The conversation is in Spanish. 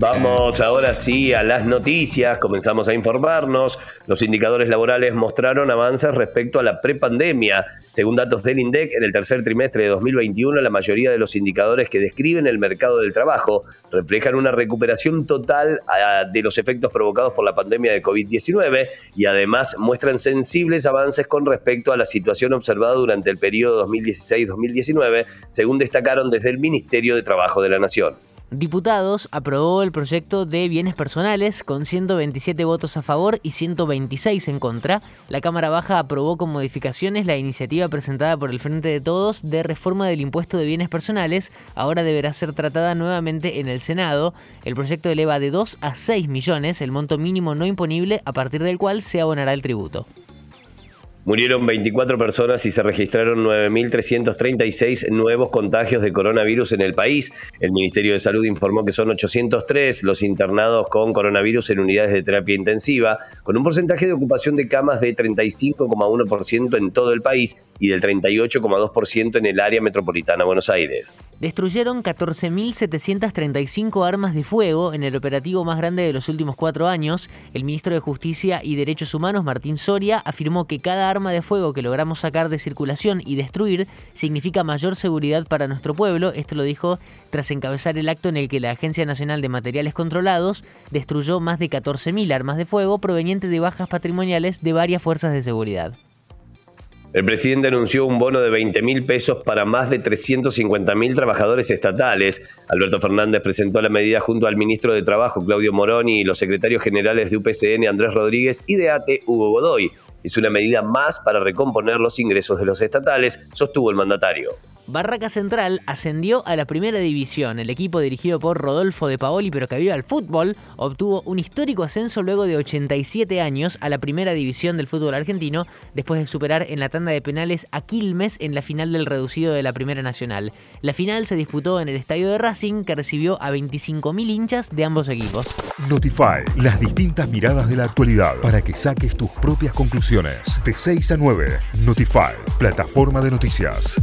Vamos ahora sí a las noticias, comenzamos a informarnos. Los indicadores laborales mostraron avances respecto a la prepandemia. Según datos del INDEC, en el tercer trimestre de 2021, la mayoría de los indicadores que describen el mercado del trabajo reflejan una recuperación total ah, de los efectos provocados por la pandemia de COVID-19 y además muestran sensibles avances con respecto a la situación observada durante el periodo 2016-2019, según destacaron desde el Ministerio de Trabajo de la Nación. Diputados aprobó el proyecto de bienes personales con 127 votos a favor y 126 en contra. La Cámara Baja aprobó con modificaciones la iniciativa presentada por el Frente de Todos de reforma del impuesto de bienes personales. Ahora deberá ser tratada nuevamente en el Senado. El proyecto eleva de 2 a 6 millones el monto mínimo no imponible a partir del cual se abonará el tributo. Murieron 24 personas y se registraron 9.336 nuevos contagios de coronavirus en el país. El Ministerio de Salud informó que son 803 los internados con coronavirus en unidades de terapia intensiva, con un porcentaje de ocupación de camas de 35,1% en todo el país y del 38,2% en el área metropolitana de Buenos Aires. Destruyeron 14.735 armas de fuego en el operativo más grande de los últimos cuatro años. El ministro de Justicia y Derechos Humanos, Martín Soria, afirmó que cada arma arma de fuego que logramos sacar de circulación y destruir significa mayor seguridad para nuestro pueblo. Esto lo dijo tras encabezar el acto en el que la Agencia Nacional de Materiales Controlados destruyó más de 14.000 armas de fuego provenientes de bajas patrimoniales de varias fuerzas de seguridad. El presidente anunció un bono de 20 mil pesos para más de 350 mil trabajadores estatales. Alberto Fernández presentó la medida junto al ministro de Trabajo, Claudio Moroni, y los secretarios generales de UPCN, Andrés Rodríguez, y de ATE, Hugo Godoy. Es una medida más para recomponer los ingresos de los estatales, sostuvo el mandatario. Barraca Central ascendió a la primera división. El equipo dirigido por Rodolfo de Paoli, pero que vive al fútbol, obtuvo un histórico ascenso luego de 87 años a la primera división del fútbol argentino, después de superar en la tanda de penales a Quilmes en la final del reducido de la Primera Nacional. La final se disputó en el estadio de Racing, que recibió a 25.000 hinchas de ambos equipos. Notify, las distintas miradas de la actualidad para que saques tus propias conclusiones. De 6 a 9, Notify, plataforma de noticias.